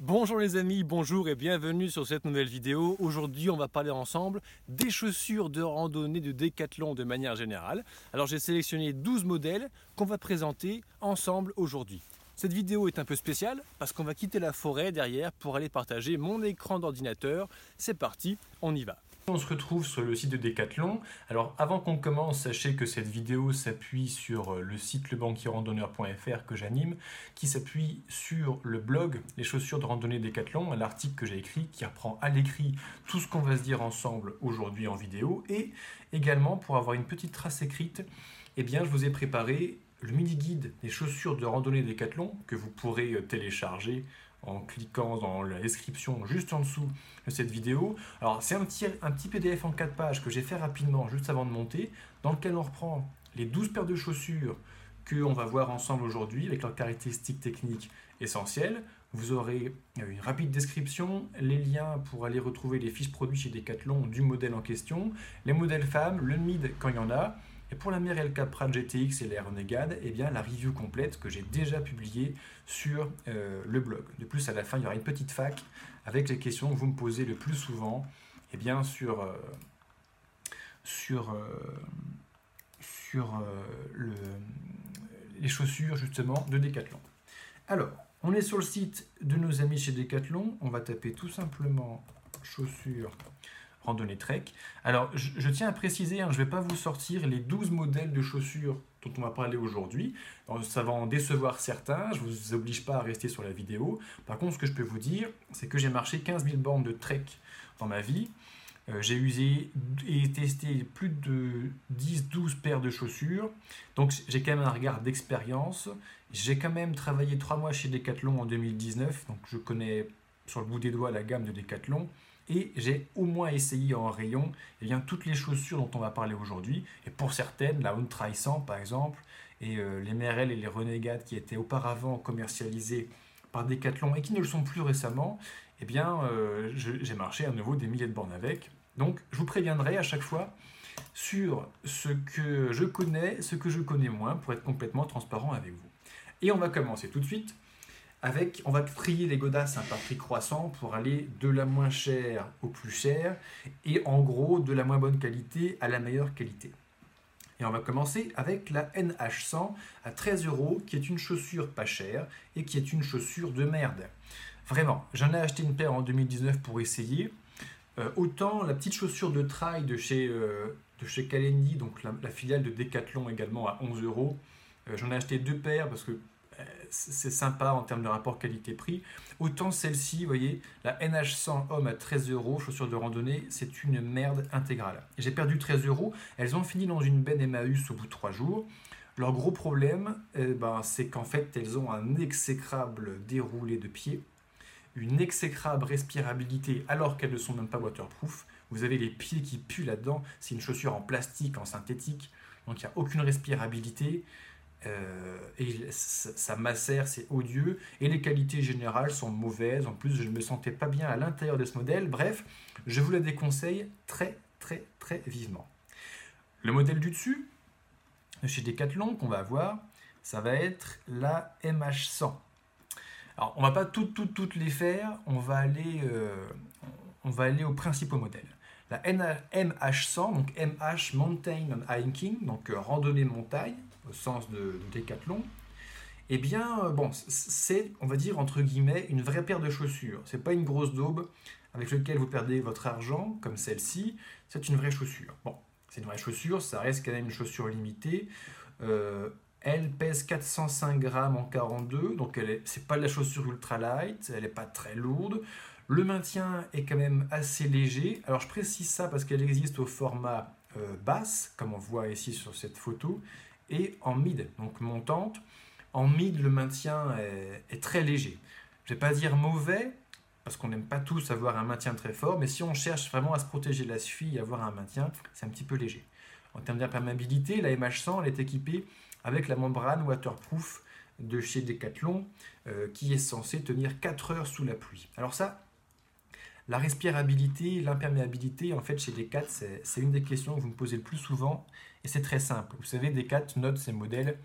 Bonjour les amis, bonjour et bienvenue sur cette nouvelle vidéo. Aujourd'hui, on va parler ensemble des chaussures de randonnée de décathlon de manière générale. Alors j'ai sélectionné 12 modèles qu'on va présenter ensemble aujourd'hui. Cette vidéo est un peu spéciale parce qu'on va quitter la forêt derrière pour aller partager mon écran d'ordinateur. C'est parti, on y va. On se retrouve sur le site de Decathlon. Alors avant qu'on commence, sachez que cette vidéo s'appuie sur euh, le site lebanquierrandonneur.fr que j'anime, qui s'appuie sur le blog Les chaussures de randonnée Decathlon, l'article que j'ai écrit qui reprend à l'écrit tout ce qu'on va se dire ensemble aujourd'hui en vidéo. Et également pour avoir une petite trace écrite, eh bien je vous ai préparé le mini guide des chaussures de randonnée Decathlon que vous pourrez euh, télécharger en cliquant dans la description juste en dessous de cette vidéo. Alors c'est un petit, un petit PDF en 4 pages que j'ai fait rapidement juste avant de monter, dans lequel on reprend les 12 paires de chaussures qu'on va voir ensemble aujourd'hui avec leurs caractéristiques techniques essentielles. Vous aurez une rapide description, les liens pour aller retrouver les fiches produits chez Decathlon du modèle en question, les modèles femmes, le mid quand il y en a, et pour la Merrell Capra GTX et la Renegade, eh bien, la review complète que j'ai déjà publiée sur euh, le blog. De plus, à la fin, il y aura une petite fac avec les questions que vous me posez le plus souvent eh bien, sur, euh, sur, euh, sur le, les chaussures justement de Decathlon. Alors, on est sur le site de nos amis chez Decathlon. On va taper tout simplement chaussures randonnée trek. Alors, je, tiens à préciser, hein, je ne vais pas vous sortir les 12 modèles de chaussures dont on va parler aujourd'hui. Ça va en décevoir certains, je ne vous oblige pas à rester sur la vidéo. Par contre, ce que je peux vous dire, c'est que j'ai marché 15 000 bornes de trek dans ma vie. Euh, j'ai usé et testé plus de 10-12 paires de chaussures. Donc j'ai quand même un regard d'expérience. J'ai quand même travaillé 3 mois chez Decathlon en 2019. Donc je connais sur le bout des doigts la gamme de Decathlon et j'ai au moins essayé en rayon eh bien, toutes les chaussures dont on va parler aujourd'hui. Et pour certaines, la Untrail 100 par exemple, et euh, les Merrell et les Renegades qui étaient auparavant commercialisées par Decathlon et qui ne le sont plus récemment, eh bien, euh, j'ai marché à nouveau des milliers de bornes avec. Donc, je vous préviendrai à chaque fois sur ce que je connais, ce que je connais moins, pour être complètement transparent avec vous. Et on va commencer tout de suite on va trier les godasses par prix croissant pour aller de la moins chère au plus cher et en gros de la moins bonne qualité à la meilleure qualité. Et on va commencer avec la NH100 à 13 euros, qui est une chaussure pas chère et qui est une chaussure de merde. Vraiment, j'en ai acheté une paire en 2019 pour essayer. Euh, autant la petite chaussure de trail de chez, euh, Kalendi, donc la, filiale de Decathlon également à 11 euros. Euh, j'en ai acheté deux paires parce que c'est sympa en termes de rapport qualité-prix. Autant celle-ci, vous voyez, la NH100 homme à 13 euros, chaussures de randonnée, c'est une merde intégrale. J'ai perdu 13 euros, elles ont fini dans une benne Emmaüs au bout de 3 jours. Leur gros problème, eh ben, c'est qu'en fait, elles ont un exécrable déroulé de pied, une exécrable respirabilité alors qu'elles ne sont même pas waterproof. Vous avez les pieds qui puent là-dedans, c'est une chaussure en plastique, en synthétique, donc il n'y a aucune respirabilité. Euh, et ça, macère, c'est odieux, et les qualités générales sont mauvaises. En plus, je ne me sentais pas bien à l'intérieur de ce modèle. Bref, je vous la déconseille très, très, très vivement. Le modèle du dessus, chez Decathlon, qu'on va avoir, ça va être la MH100. Alors, on va pas toutes, toutes, toutes les faire, on va aller, euh, on va aller aux principaux modèles. La MH100, donc MH Mountain Hiking, donc euh, randonnée montagne, au sens de, décathlon, eh bien, euh, bon, c'est, on va dire, entre guillemets, une vraie paire de chaussures. C'est pas une grosse daube avec laquelle vous perdez votre argent, comme celle-ci. C'est une vraie chaussure. Bon, c'est une vraie chaussure, ça reste quand même une chaussure limitée. Euh, elle pèse 405 grammes en 42, donc elle est, c'est pas de la chaussure ultra light, elle n'est pas très lourde. Le maintien est quand même assez léger. Alors je précise ça parce qu'elle existe au format euh, basse, comme on voit ici sur cette photo, et en mid, donc montante. En mid, le maintien est, très léger. Je ne vais pas dire mauvais, parce qu'on n'aime pas tous avoir un maintien très fort, mais si on cherche vraiment à se protéger de la cheville et avoir un maintien, c'est un petit peu léger. En termes d'imperméabilité, la MH100 elle est équipée avec la membrane waterproof de chez Decathlon euh, qui est censée tenir 4 heures sous la pluie. Alors ça, la respirabilité, l'imperméabilité, en fait, chez Decat, c'est une des questions que vous me posez le plus souvent, et c'est très simple. Vous savez, Decat note ses modèles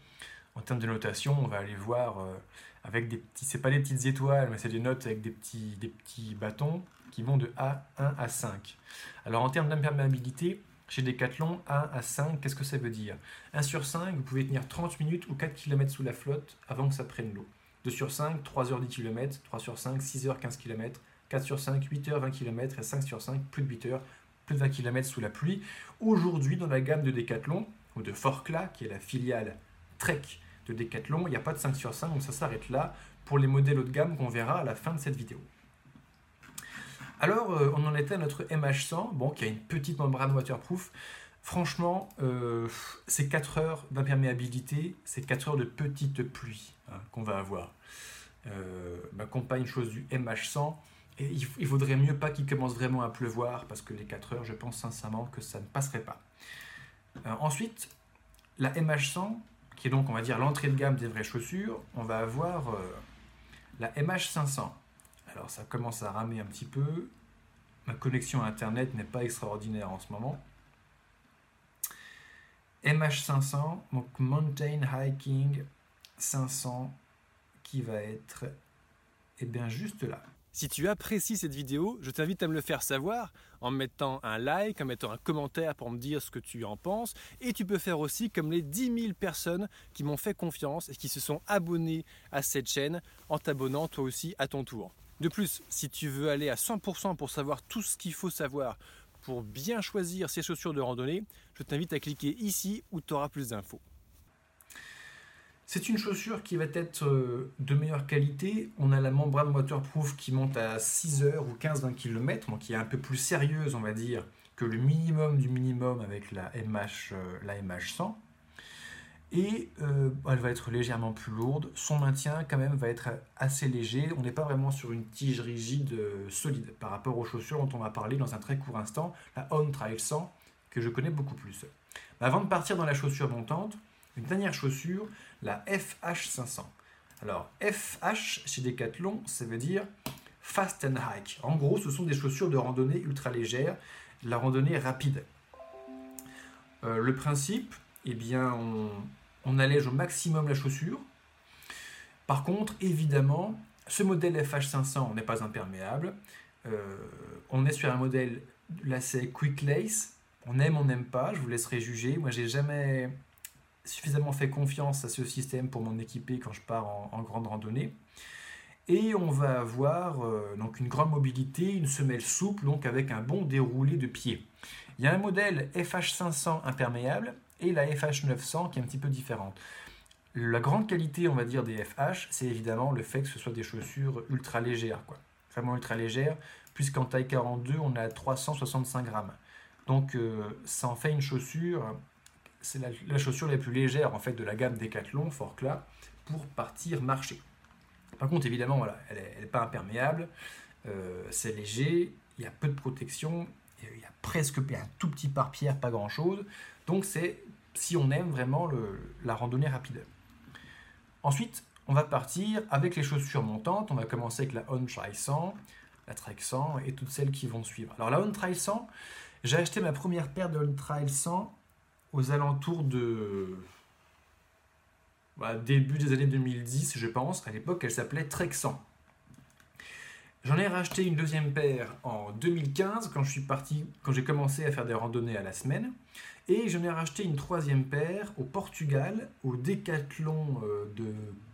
En termes de notation, on va aller voir euh, avec des petits, c'est pas des petites étoiles, mais c'est des notes avec des petits, des petits bâtons qui vont de A1 à 5. Alors en termes d'imperméabilité, chez Decathlon, 1 à 5, qu'est-ce que ça veut dire? 1 sur 5, vous pouvez tenir 30 minutes ou 4 km sous la flotte avant que ça prenne l'eau. 2 sur 5, 3 heures 10 km, 3 sur 5, 6 heures 15 km, 4 sur 5, 8 heures 20 km et 5 sur 5, plus de 8 heures, plus de 20 km sous la pluie. Aujourd'hui, dans la gamme de Decathlon, ou de Forcla, qui est la filiale Trek de Decathlon, il n'y a pas de 5 sur 5, donc ça s'arrête là pour les modèles haut de gamme qu'on verra à la fin de cette vidéo. Alors, euh, on en était à notre MH100, bon, qui a une petite membrane waterproof. Franchement, euh, c'est 4 heures d'imperméabilité, c'est 4 heures de petite pluie hein, qu'on va avoir. Euh, ma compagne chose du MH100, il, vaudrait mieux pas qu'il commence vraiment à pleuvoir, parce que les 4 heures, je pense sincèrement que ça ne passerait pas. ensuite, la MH100, qui est donc, on va dire, l'entrée de gamme des vraies chaussures, on va avoir la MH500. Alors ça commence à ramer un petit peu. Ma connexion à Internet n'est pas extraordinaire en ce moment. MH500, donc Mountain Hiking 500, qui va être eh bien, juste là. Si tu apprécies cette vidéo, je t'invite à me le faire savoir en mettant un like, en mettant un commentaire pour me dire ce que tu en penses. Et tu peux faire aussi comme les 10 000 personnes qui m'ont fait confiance et qui se sont abonnées à cette chaîne en t'abonnant toi aussi à ton tour. De plus, si tu veux aller à 100% pour savoir tout ce qu'il faut savoir pour bien choisir ces chaussures de randonnée, je t'invite à cliquer ici où tu auras plus d'infos. C'est une chaussure qui va être euh, de meilleure qualité. On a la membrane waterproof qui monte à 6 heures ou 15-20 km, donc qui est un peu plus sérieuse, on va dire, que le minimum du minimum avec la MH, euh, la MH100 et euh, elle va être légèrement plus lourde. Son maintien quand même va être assez léger. On n'est pas vraiment sur une tige rigide solide par rapport aux chaussures dont on va parler dans un très court instant, la On Trail 100 que je connais beaucoup plus. Avant de partir dans la chaussure montante, une dernière chaussure, la FH500. Alors FH chez Decathlon, ça veut dire Fast and Hike. En gros, ce sont des chaussures de randonnée ultra légères, la randonnée rapide. Euh, le principe, eh bien, on, allège au maximum la chaussure. Par contre, évidemment, ce modèle FH500 n'est pas imperméable. Euh, on est sur un modèle lacet Quick Lace. On aime, on n'aime pas. Je vous laisserai juger. Moi, j'ai jamais suffisamment fait confiance à ce système pour m'en équiper quand je pars en, grande randonnée. Et on va avoir euh, donc une grande mobilité, une semelle souple, donc avec un bon déroulé de pied. Il y a un modèle FH500 imperméable et la FH900 qui est un petit peu différente. La grande qualité, on va dire, des FH, c'est évidemment le fait que ce soit des chaussures ultra légères, quoi. Vraiment ultra légères, puisqu'en taille 42, on a 365 grammes. Donc euh, ça en fait une chaussure, c'est la, chaussure la plus légère en fait de la gamme Decathlon, Forcla, pour partir marcher. Par contre, évidemment, voilà, elle n'est pas imperméable, euh, c'est léger, il y a peu de protection, il y a presque un tout petit pare-pierre, pas grand-chose. Donc c'est si on aime vraiment la randonnée rapide. Ensuite, on va partir avec les chaussures montantes. On va commencer avec la On Trail 100, la Trek 100 et toutes celles qui vont suivre. Alors la On Trail 100, j'ai acheté ma première paire de On Trail 100 aux alentours de bah, début des années 2010, je pense. À l'époque, elle s'appelait 100. J'en ai racheté une deuxième paire en 2015 quand je suis parti, quand j'ai commencé à faire des randonnées à la semaine. Et j'en ai racheté une troisième paire au Portugal, au Décathlon euh, de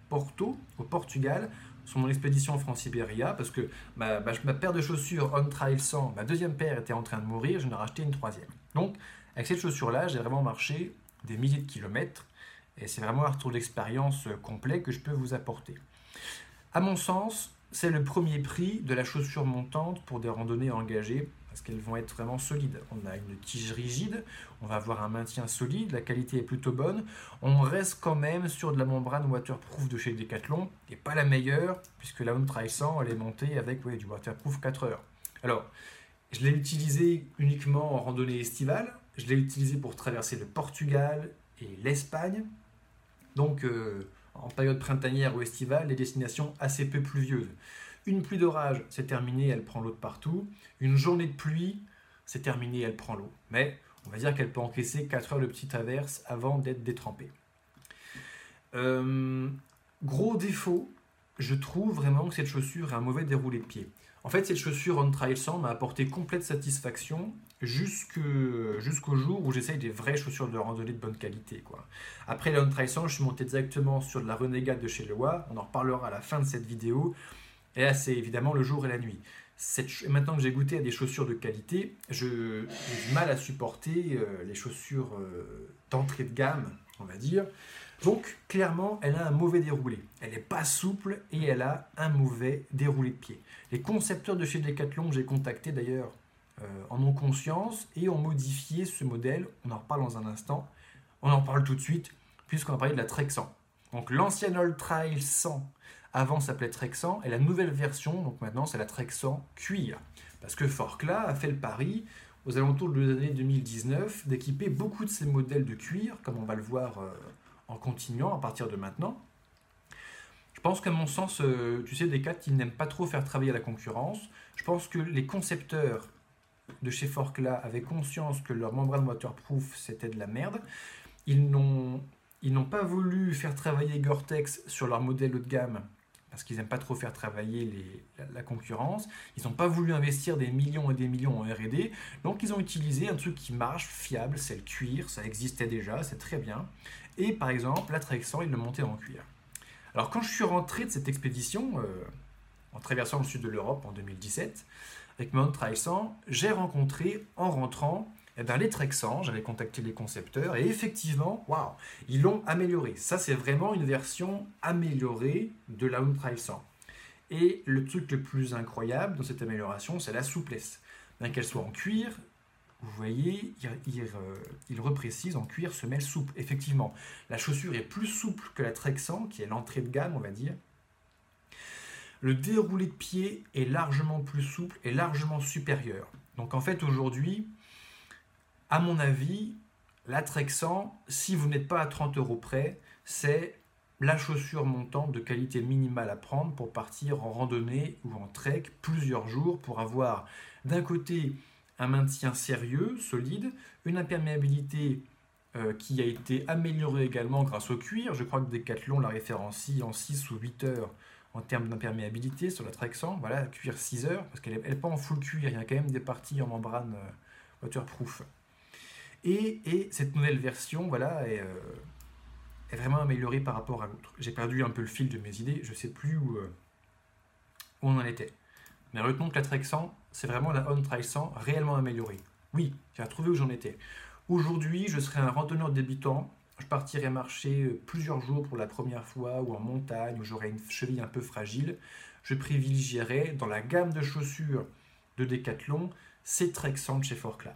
Porto, au Portugal, sur mon expédition en France-Sibéria, parce que ma, ma, paire de chaussures On Trail 100, ma deuxième paire était en train de mourir, j'en ai racheté une troisième. Donc, avec cette chaussure-là, j'ai vraiment marché des milliers de kilomètres, et c'est vraiment un retour d'expérience complet que je peux vous apporter. À mon sens, c'est le premier prix de la chaussure montante pour des randonnées engagées parce qu'elles vont être vraiment solides. On a une tige rigide, on va avoir un maintien solide, la qualité est plutôt bonne. On reste quand même sur de la membrane waterproof de chez Decathlon, et pas la meilleure, puisque la Home Trail 100, elle est montée avec du waterproof 4 heures. Alors, je l'ai utilisé uniquement en randonnée estivale, je l'ai utilisé pour traverser le Portugal et l'Espagne. Donc, euh, en période printanière ou estivale, des destinations assez peu pluvieuses. Une pluie d'orage, c'est terminé, elle prend l'eau de partout. Une journée de pluie, c'est terminé, elle prend l'eau. Mais on va dire qu'elle peut encaisser 4 heures de petite averse avant d'être détrempée. Euh, gros défaut, je trouve vraiment que cette chaussure a un mauvais déroulé de pied. En fait, cette chaussure on trail 100 m'a apporté complète satisfaction jusqu'au jour où j'essaye des vraies chaussures de randonnée de bonne qualité. Après la on trail 100, je suis monté directement sur de la Renegade de chez Lewa. On en reparlera à la fin de cette vidéo. Et là, c'est évidemment le jour et la nuit. maintenant que j'ai goûté à des chaussures de qualité, j'ai du mal à supporter euh, les chaussures euh, d'entrée de gamme, on va dire. Donc, clairement, elle a un mauvais déroulé. Elle n'est pas souple et elle a un mauvais déroulé de pied. Les concepteurs de chez Decathlon, j'ai contacté d'ailleurs, euh, en ont conscience et ont modifié ce modèle. On en reparle dans un instant. On en parle tout de suite, puisqu'on va parler de la Trek 100. Donc, l'ancienne Old Trail 100, avant s'appelait Trek 100, et la nouvelle version, donc maintenant, c'est la Trek 100 cuir. Parce que Forcla a fait le pari aux alentours de l'année 2019 d'équiper beaucoup de ces modèles de cuir, comme on va le voir. Euh, en continuant à partir de maintenant. Je pense qu'à mon sens, euh, tu sais, Decat, ils n'aiment pas trop faire travailler la concurrence. Je pense que les concepteurs de chez Forcla avaient conscience que leur membrane waterproof, c'était de la merde. Ils n'ont, ils n'ont pas voulu faire travailler Gore-Tex sur leur modèle haut de gamme parce qu'ils n'aiment pas trop faire travailler la, concurrence. Ils n'ont pas voulu investir des millions et des millions en RD. Donc ils ont utilisé un truc qui marche, fiable, c'est le cuir, ça existait déjà, c'est très bien. Et par exemple, la Trexan, il le montait en cuir. Alors quand je suis rentré de cette expédition, euh, en traversant le sud de l'Europe en 2017, avec Mount Trexan, j'ai rencontré en rentrant eh ben, les Trexans, j'avais contacté les concepteurs et effectivement, waouh, ils l'ont amélioré. Ça, c'est vraiment une version améliorée de la Trail 100. Et le truc le plus incroyable dans cette amélioration, c'est la souplesse. Bien qu'elle soit en cuir, vous voyez, il, il, reprécise en cuir semelle souple. Effectivement, la chaussure est plus souple que la 100, qui est l'entrée de gamme, on va dire. Le déroulé de pied est largement plus souple et largement supérieur. Donc en fait, aujourd'hui, à mon avis, la 100, si vous n'êtes pas à 30 euros près, c'est la chaussure montante de qualité minimale à prendre pour partir en randonnée ou en trek plusieurs jours pour avoir d'un côté un maintien sérieux, solide, une imperméabilité euh, qui a été améliorée également grâce au cuir. Je crois que Decathlon la référencie en 6 ou 8 heures en termes d'imperméabilité sur la 100. Voilà, cuir 6 heures, parce qu'elle n'est pas en full cuir, il y a quand même des parties en membrane euh, waterproof. Et, cette nouvelle version, voilà, euh, est, vraiment améliorée par rapport à l'autre. J'ai perdu un peu le fil de mes idées, je ne sais plus où, euh, où, on en était. Mais retenons que la Trek 100, c'est vraiment la On Trail 100 réellement améliorée. Oui, j'ai retrouvé où j'en étais. Aujourd'hui, je serai un randonneur débutant. Je partirai marcher euh, plusieurs jours pour la première fois ou en montagne où j'aurai une cheville un peu fragile. Je privilégierai dans la gamme de chaussures de Decathlon ces 100 de chez Forclaz.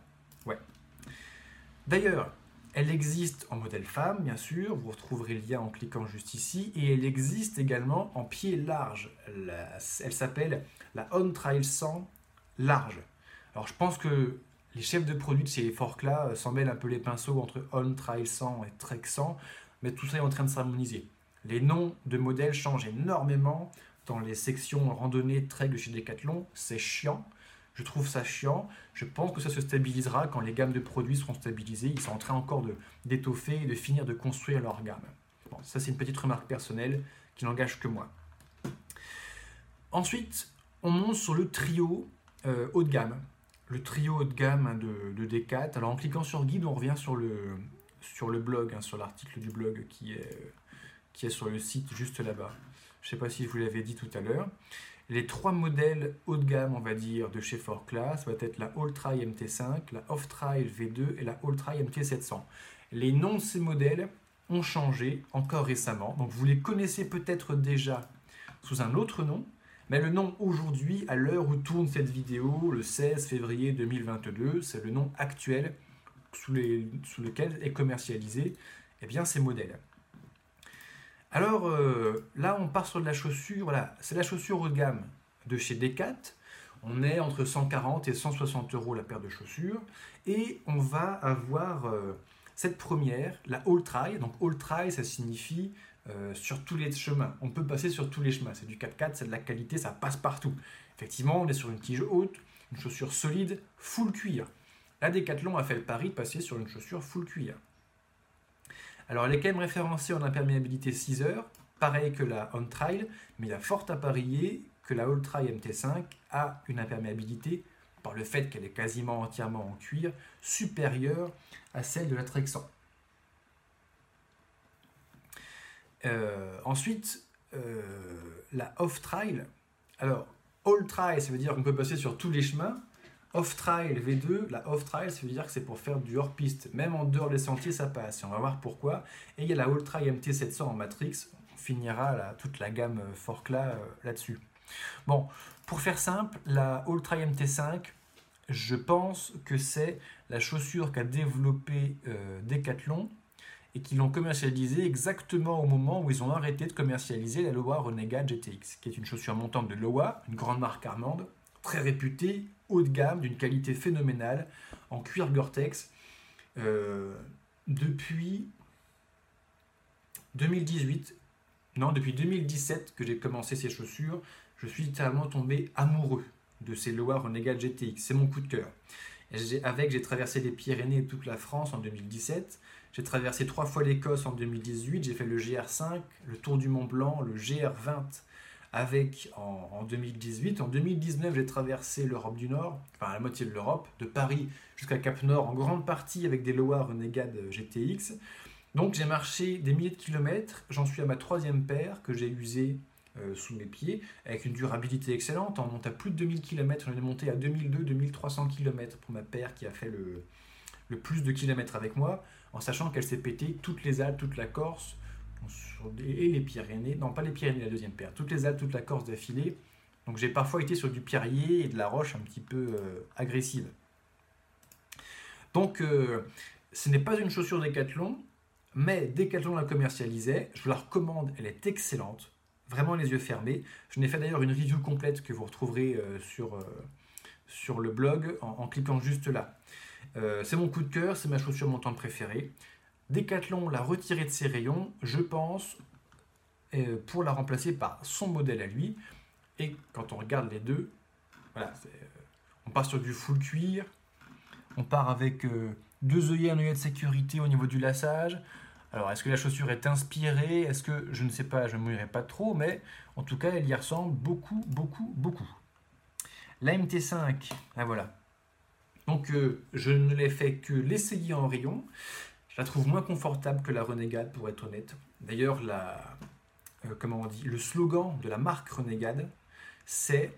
D'ailleurs, elle existe en modèle femme, bien sûr, vous retrouverez le lien en cliquant juste ici, et elle existe également en pied large. elle s'appelle la On Trail 100 large. Alors je pense que les chefs de produits de ces forks-là euh, s'en mêlent un peu les pinceaux entre On Trail 100 et Trek 100, mais tout ça est en train de s'harmoniser. Les noms de modèles changent énormément dans les sections randonnées Trek de chez Decathlon, c'est chiant. Je trouve ça chiant. Je pense que ça se stabilisera quand les gammes de produits seront stabilisées. Ils sont en train encore d'étoffer et de finir de construire leur gamme. Ça, c'est une petite remarque personnelle qui n'engage que moi. Ensuite, on monte sur le trio euh, haut de gamme. Le trio haut de gamme de, de Decat. Alors, en cliquant sur guide, on revient sur le, sur le blog, hein, sur l'article du blog qui est, qui est sur le site juste là-bas. Je ne sais pas si vous l'avais dit tout à l'heure. Les trois modèles haut de gamme, on va dire, de chez Forclaz va être la All-Try MT5, la Off-Trail V2 et la All-Try MT700. Les noms de ces modèles ont changé encore récemment, donc vous les connaissez peut-être déjà sous un autre nom, mais le nom aujourd'hui, à l'heure où tourne cette vidéo, le 16 février 2022, c'est le nom actuel sous, lequel est commercialisé eh ces modèles. Alors euh, là, on part sur de la chaussure, voilà, c'est la chaussure haut de gamme de chez Decat. On est entre 140 et 160 euros la paire de chaussures. Et on va avoir euh, cette première, la All Try. Donc All Try, ça signifie euh, sur tous les chemins. On peut passer sur tous les chemins. C'est du 4x4, c'est de la qualité, ça passe partout. Effectivement, on est sur une tige haute, une chaussure solide, full cuir. La Decathlon a fait le pari de passer sur une chaussure full cuir. Alors elle est quand même référencée en imperméabilité 6 heures, pareil que la On Trail, mais il a fort à parier que la All Trail MT5 a une imperméabilité, par le fait qu'elle est quasiment entièrement en cuir, supérieure à celle de la Trexan. Euh, ensuite, euh, la off-trail. Alors, all-trail, ça veut dire qu'on peut passer sur tous les chemins. Off-trail V2, la off-trail, ça veut dire que c'est pour faire du hors-piste. Même en dehors des sentiers, ça passe. Et on va voir pourquoi. Et il y a la all-trail MT700 en Matrix. On finira toute la gamme euh, Forcla là-dessus. Bon, pour faire simple, la all-trail MT5, je pense que c'est la chaussure qu'a développée Decathlon et qui l'ont commercialisé exactement au moment où ils ont arrêté de commercialiser la Loa Renegade GTX, qui est une chaussure montante de Loa, une grande marque allemande, très réputée, haut de gamme, d'une qualité phénoménale, en cuir Gore-Tex, euh, depuis 2018, non, depuis 2017 que j'ai commencé ces chaussures, je suis littéralement tombé amoureux de ces Loa Renegade GTX. C'est mon coup de cœur. avec, j'ai traversé les Pyrénées et toute la France en 2017. J'ai traversé trois fois l'Écosse en 2018, j'ai fait le GR5, le Tour du Mont Blanc, le GR20 avec en, 2018. En 2019, j'ai traversé l'Europe du Nord, enfin la moitié de l'Europe, de Paris jusqu'à Cap Nord, en grande partie avec des Loa Renegade GTX. Donc j'ai marché des milliers de kilomètres, j'en suis à ma troisième paire que j'ai usée euh, sous mes pieds, avec une durabilité excellente. On monte à plus de 2000 km, on est monté à 2002-2300 km pour ma paire qui a fait le, le plus de kilomètres avec moi en sachant qu'elle s'est pétée toutes les Alpes, toute la Corse, et les Pyrénées, non pas les Pyrénées, la deuxième paire, toutes les Alpes, toute la Corse d'affilée. Donc j'ai parfois été sur du pierrier et de la roche un petit peu euh, agressive. Donc euh, ce n'est pas une chaussure Decathlon, mais Decathlon la commercialisait. Je vous la recommande, elle est excellente, vraiment les yeux fermés. Je n'ai fait d'ailleurs une review complète que vous retrouverez euh, sur, sur le blog en cliquant juste là. C'est mon coup de cœur, c'est ma chaussure montante préférée. Decathlon l'a retirée de ses rayons, je pense, euh, pour la remplacer par son modèle à lui. Et quand on regarde les deux, voilà, euh, on part sur du full cuir, on part avec deux œillets, un œillet de sécurité au niveau du lassage. Alors, est-ce que la chaussure est inspirée? Est-ce que, je ne sais pas, je ne mouillerai pas trop, mais en tout cas, elle y ressemble beaucoup, beaucoup, beaucoup. La MT5, la voilà. Donc euh, je ne l'ai fait que l'essayer en rayon. La trouve moins confortable que la Renegade pour être honnête. D'ailleurs, la, euh, comment on dit, le slogan de la marque Renegade, c'est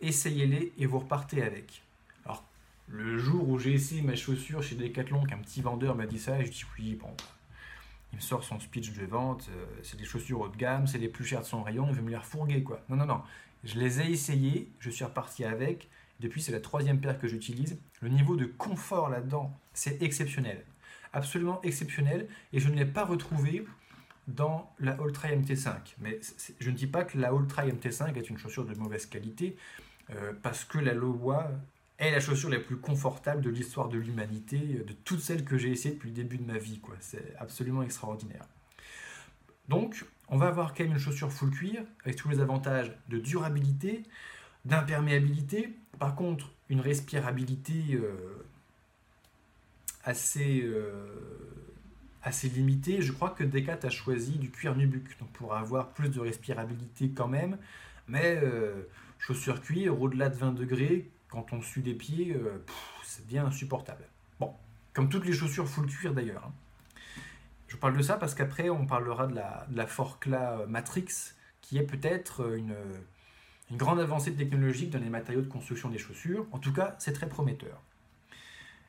essayez-les et vous repartez avec. Alors, le jour où j'ai essayé ma chaussure chez Decathlon, qu'un petit vendeur m'a dit ça, je dis oui, bon, il me sort son speech de vente, euh, c'est des chaussures haut de gamme, c'est les plus chères de son rayon, il veut me les refourguer, quoi. Non, non, non. Je les ai essayées, je suis reparti avec, depuis, c'est la troisième paire que j'utilise. Le niveau de confort là-dedans, c'est exceptionnel. Absolument exceptionnel. Et je ne l'ai pas retrouvé dans la Ultra MT5. Mais je ne dis pas que la Ultra MT5 est une chaussure de mauvaise qualité, euh, parce que la Lowa est la chaussure la plus confortable de l'histoire de l'humanité, de toutes celles que j'ai essayées depuis le début de ma vie. C'est absolument extraordinaire. Donc, on va avoir quand même une chaussure full cuir, avec tous les avantages de durabilité, d'imperméabilité. Par contre, une respirabilité euh, assez, euh, assez limitée. Je crois que Decat a choisi du cuir nubuck, donc pour avoir plus de respirabilité quand même. Mais euh, chaussures cuir, au-delà de 20 degrés, quand on suit des pieds, c'est bien insupportable. Bon, comme toutes les chaussures full cuir d'ailleurs. Hein. Je parle de ça parce qu'après, on parlera de la, de la Forcla Matrix, qui est peut-être une grande avancée technologique dans les matériaux de construction des chaussures. En tout cas, c'est très prometteur.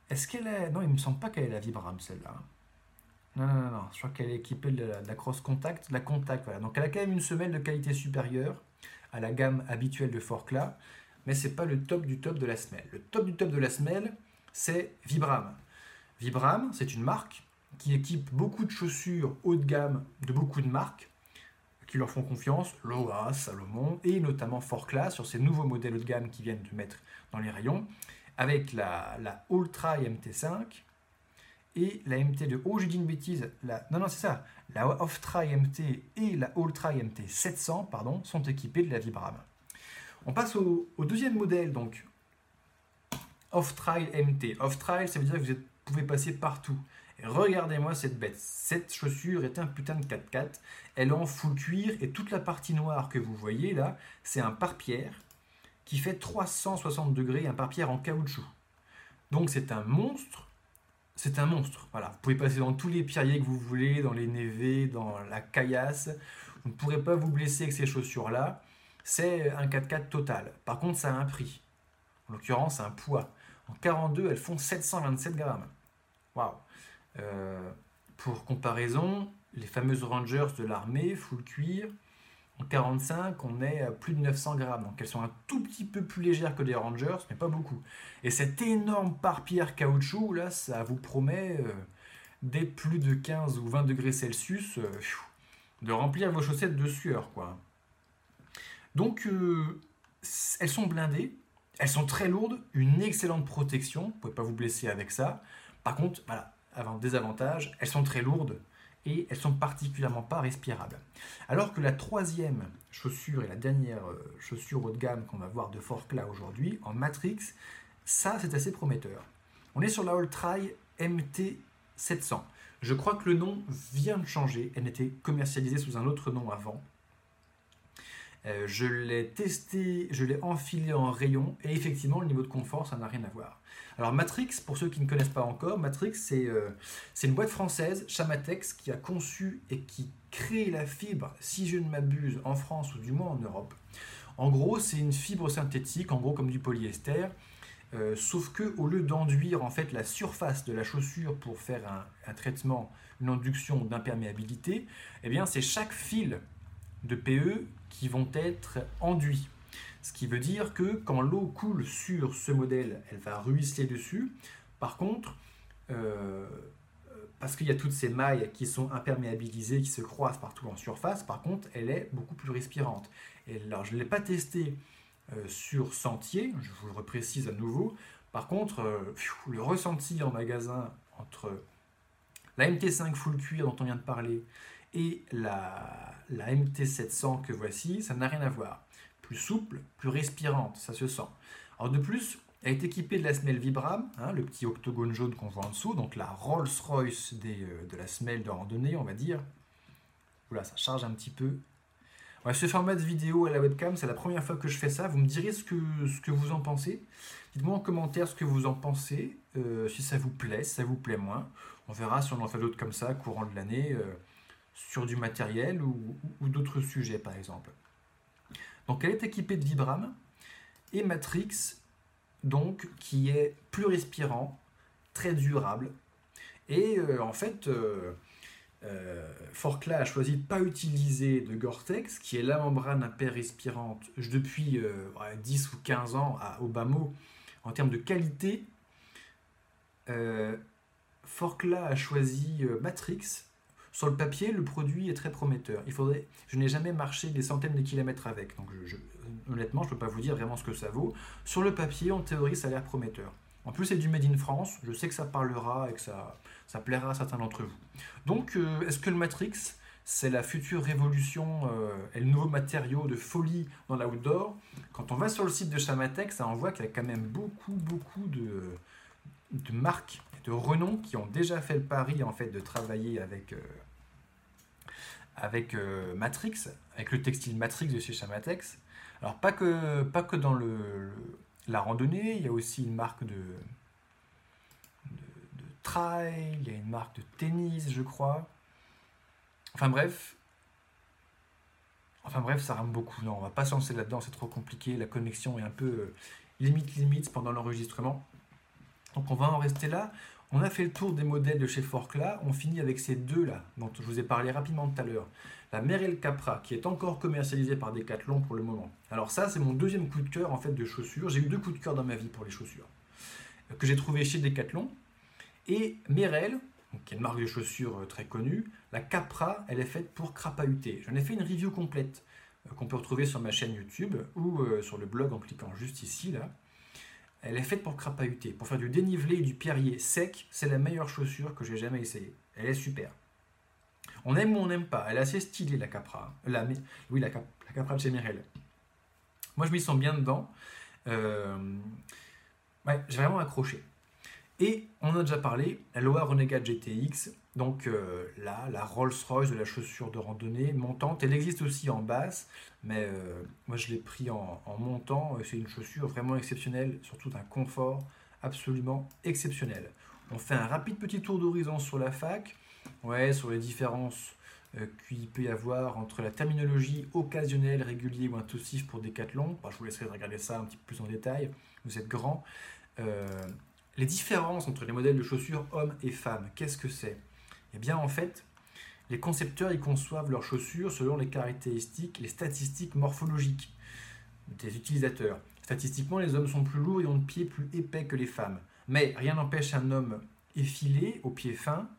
Est-ce qu'elle est... Non, il me semble pas qu'elle est la Vibram, celle-là. Non, non, non, non. Je crois qu'elle est équipée de la, cross contact. La contact, voilà. Donc elle a quand même une semelle de qualité supérieure à la gamme habituelle de Forcla, mais c'est pas le top du top de la semelle. Le top du top de la semelle, c'est Vibram. Vibram, c'est une marque qui équipe beaucoup de chaussures haut de gamme de beaucoup de marques, qui leur font confiance, Loa, Salomon et notamment Forclaz sur ces nouveaux modèles haut de gamme qui viennent de mettre dans les rayons, avec la, la Ultra MT5 et la MT de oh j'ai dit une bêtise, la, non non c'est ça, la Off-Tri MT et la Ultra MT 700 pardon, sont équipées de la Vibram. On passe au, deuxième modèle donc Off-Trail MT. Off-Trail ça veut dire que vous pouvez passer partout. regardez-moi cette bête. Cette chaussure est un putain de 4x4. Elle est en full cuir et toute la partie noire que vous voyez là, c'est un pare-pierre qui fait 360 degrés, un pare-pierre en caoutchouc. Donc c'est un monstre. C'est un monstre. Voilà. Vous pouvez passer dans tous les pierriers que vous voulez, dans les névés, dans la caillasse. Vous ne pourrez pas vous blesser avec ces chaussures-là. C'est un 4x4 total. Par contre, ça a un prix. En l'occurrence, un poids. En 42, elles font 727 grammes. Waouh euh, Pour comparaison, les fameuses Rangers de l'armée, full cuir, en 45, on est à plus de 900 grammes. Donc elles sont un tout petit peu plus légères que des Rangers, mais pas beaucoup. Et cet énorme pare-pierre caoutchouc, là, ça vous promet, euh, dès plus de 15 ou 20 degrés Celsius, euh, de remplir vos chaussettes de sueur, quoi. Donc, elles sont blindées, elles sont très lourdes, une excellente protection, vous pouvez pas vous blesser avec ça. Par contre, voilà, avant désavantage, elles sont très lourdes et elles sont particulièrement pas respirables. Alors que la troisième chaussure et la dernière euh, chaussure haut de gamme qu'on va voir de Forclaz aujourd'hui, en Matrix, ça c'est assez prometteur. On est sur la Ultra MT700. Je crois que le nom vient de changer, elle n'était commercialisée sous un autre nom avant. Euh, je l'ai testé, je l'ai enfilé en rayon et effectivement le niveau de confort ça n'a rien à voir. Alors Matrix, pour ceux qui ne connaissent pas encore, Matrix euh, c'est une boîte française, Chamatex, qui a conçu et qui crée la fibre, si je ne m'abuse, en France ou du moins en Europe. En gros c'est une fibre synthétique, en gros comme du polyester, euh, sauf que au lieu d'enduire en fait la surface de la chaussure pour faire un, traitement, une induction d'imperméabilité, eh bien c'est chaque fil de PE qui vont être enduits. Ce qui veut dire que quand l'eau coule sur ce modèle, elle va ruisseler dessus. Par contre, euh, parce qu'il y a toutes ces mailles qui sont imperméabilisées, qui se croisent partout en surface, par contre, elle est beaucoup plus respirante. Alors, je ne l'ai pas testé euh, sur sentier, je vous le reprécise à nouveau. Par contre, euh, le ressenti en magasin entre la MT5 full cuir dont on vient de parler et la, la MT700 que voici, ça n'a rien à voir. Plus souple, plus respirante, ça se sent. Alors de plus, elle est équipée de la semelle Vibram, hein, le petit octogone jaune qu'on voit en dessous, donc la Rolls-Royce euh, de la semelle de randonnée, on va dire. Voilà, ça charge un petit peu. ce format de vidéo à la webcam, c'est la première fois que je fais ça. Vous me direz ce que, ce que vous en pensez. Dites-moi en commentaire ce que vous en pensez, euh, si ça vous plaît, si ça vous plaît moins. On verra si on en fait d'autres comme ça, courant de l'année. Euh, sur du matériel ou, d'autres sujets par exemple. Donc elle est équipée de Vibram et Matrix, donc qui est plus respirant, très durable. Et euh, en fait, euh, euh, a choisi de ne pas utiliser de Gore-Tex, qui est la membrane respirante depuis 10 ou 15 ans à Obama en termes de qualité. Forclaz a choisi Matrix sur le papier, le produit est très prometteur. Il faudrait, je n'ai jamais marché des centaines de kilomètres avec, donc honnêtement, je ne peux pas vous dire vraiment ce que ça vaut. Sur le papier, en théorie, ça a l'air prometteur. En plus, c'est du Made in France. Je sais que ça parlera et que ça, ça plaira à certains d'entre vous. Donc, euh, est-ce que le Matrix, c'est la future révolution euh, et le nouveau matériau de folie dans l'outdoor? Quand on va sur le site de Chamatex, on voit qu'il y a quand même beaucoup, beaucoup de marques, de renom qui ont déjà fait le pari en fait de travailler avec, euh, euh, Matrix, avec le textile Matrix de chez Chamatex. Alors pas que, pas que dans le, la randonnée, il y a aussi une marque de, de, trail, il y a une marque de tennis, je crois. Enfin bref, Enfin bref, ça rame beaucoup. Non, on va pas se lancer là-dedans, c'est trop compliqué. La connexion est un peu euh, limite limite pendant l'enregistrement. Donc on va en rester là. On a fait le tour des modèles de chez Forclaz. On finit avec ces deux-là, dont je vous ai parlé rapidement tout à l'heure. La Merrell Capra, qui est encore commercialisée par Decathlon pour le moment. Alors ça, c'est mon deuxième coup de cœur en fait de chaussures. J'ai eu deux coups de cœur dans ma vie pour les chaussures. Que j'ai trouvé chez Decathlon. Et Merrell, qui est une marque de chaussures euh, très connue, la Capra, elle est faite pour crapahuter. J'en ai fait une review complète euh, qu'on peut retrouver sur ma chaîne YouTube ou euh, sur le blog en cliquant juste ici là. Elle est faite pour crapahuter, pour faire du dénivelé et du pierrier sec. C'est la meilleure chaussure que j'ai jamais essayée. Elle est super. On aime ou on n'aime pas. Elle est assez stylée, la Capra. La, oui, la, Capra de chez Mirel. Moi, je m'y sens bien dedans. Euh, j'ai vraiment accroché. Et on a déjà parlé, la Loa Renegade GTX, donc euh, là, la Rolls-Royce de la chaussure de randonnée montante, elle existe aussi en basse, mais euh, moi je l'ai pris en, montant, c'est une chaussure vraiment exceptionnelle, surtout d'un confort absolument exceptionnel. On fait un rapide petit tour d'horizon sur la fac, ouais, sur les différences euh, qu'il peut y avoir entre la terminologie occasionnelle, régulier ou intuitif pour Decathlon. je vous laisserai regarder ça un petit peu plus en détail, vous êtes grand. Les différences entre les modèles de chaussures hommes et femmes, qu'est-ce que c'est? Eh bien en fait, les concepteurs y conçoivent leurs chaussures selon les caractéristiques les statistiques morphologiques des utilisateurs. Statistiquement, les hommes sont plus lourds et ont de pieds plus épais que les femmes. Mais rien n'empêche un homme effilé, aux pieds fins,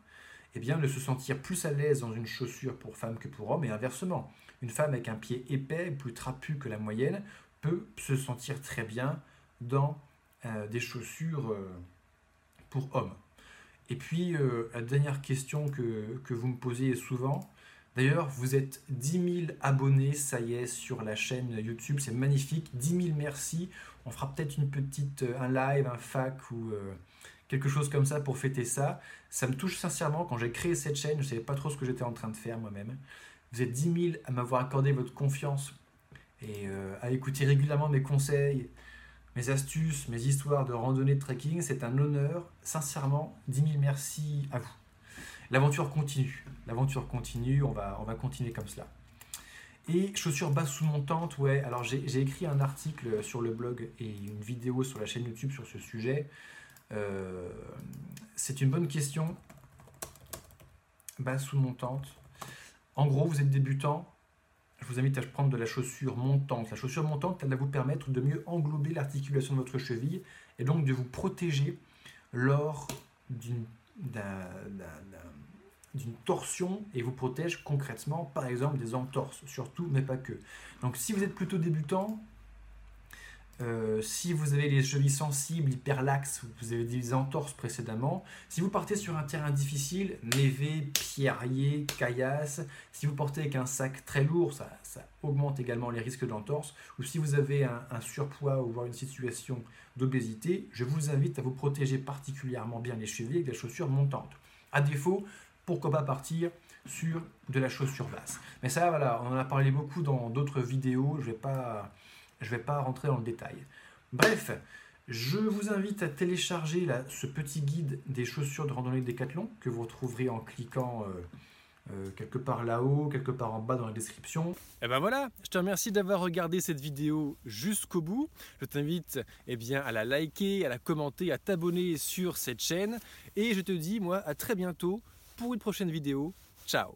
eh bien, de se sentir plus à l'aise dans une chaussure pour femme que pour homme, et inversement. Une femme avec un pied épais, plus trapu que la moyenne, peut se sentir très bien dans euh, des chaussures euh, pour hommes. Et puis, euh, la dernière question que, vous me posez souvent, d'ailleurs, vous êtes 10 000 abonnés, ça y est, sur la chaîne YouTube, c'est magnifique, 10 000 merci. On fera peut-être une petite, un live, un fac ou quelque chose comme ça pour fêter ça. Ça me touche sincèrement, quand j'ai créé cette chaîne, je ne savais pas trop ce que j'étais en train de faire moi-même. Vous êtes 10 000 à m'avoir accordé votre confiance et à écouter régulièrement mes conseils, mes astuces, mes histoires de randonnée de trekking. C'est un honneur. Sincèrement, 10 000 merci à vous. L'aventure continue. L'aventure continue. On va, on va continuer comme cela. Et chaussures basses sous montante, ouais. Alors j'ai écrit un article sur le blog et une vidéo sur la chaîne YouTube sur ce sujet. Euh, c'est une bonne question. Basse sous montante. En gros, vous êtes débutant, je vous invite à prendre de la chaussure montante. La chaussure montante, elle va vous permettre de mieux englober l'articulation de votre cheville et donc de vous protéger lors d'une torsion et vous protège concrètement, par exemple, des entorses, surtout, mais pas que. Donc si vous êtes plutôt débutant, euh, si vous avez les chevilles sensibles, hyperlaxes, vous avez des entorses précédemment, si vous partez sur un terrain difficile, névé, pierrier, caillasse, si vous portez avec un sac très lourd, ça, augmente également les risques d'entorse, ou si vous avez un, surpoids ou voire une situation d'obésité, je vous invite à vous protéger particulièrement bien les chevilles avec des chaussures montantes. À défaut, pourquoi pas partir sur de la chaussure basse. Mais ça, voilà, on en a parlé beaucoup dans d'autres vidéos, je vais pas je ne vais pas rentrer dans le détail. Bref, je vous invite à télécharger ce petit guide des chaussures de randonnée Decathlon que vous retrouverez en cliquant euh, euh, quelque part là-haut, quelque part en bas dans la description. Et eh ben voilà, je te remercie d'avoir regardé cette vidéo jusqu'au bout. Je t'invite eh bien, à la liker, à la commenter, à t'abonner sur cette chaîne. Et je te dis, moi, à très bientôt pour une prochaine vidéo. Ciao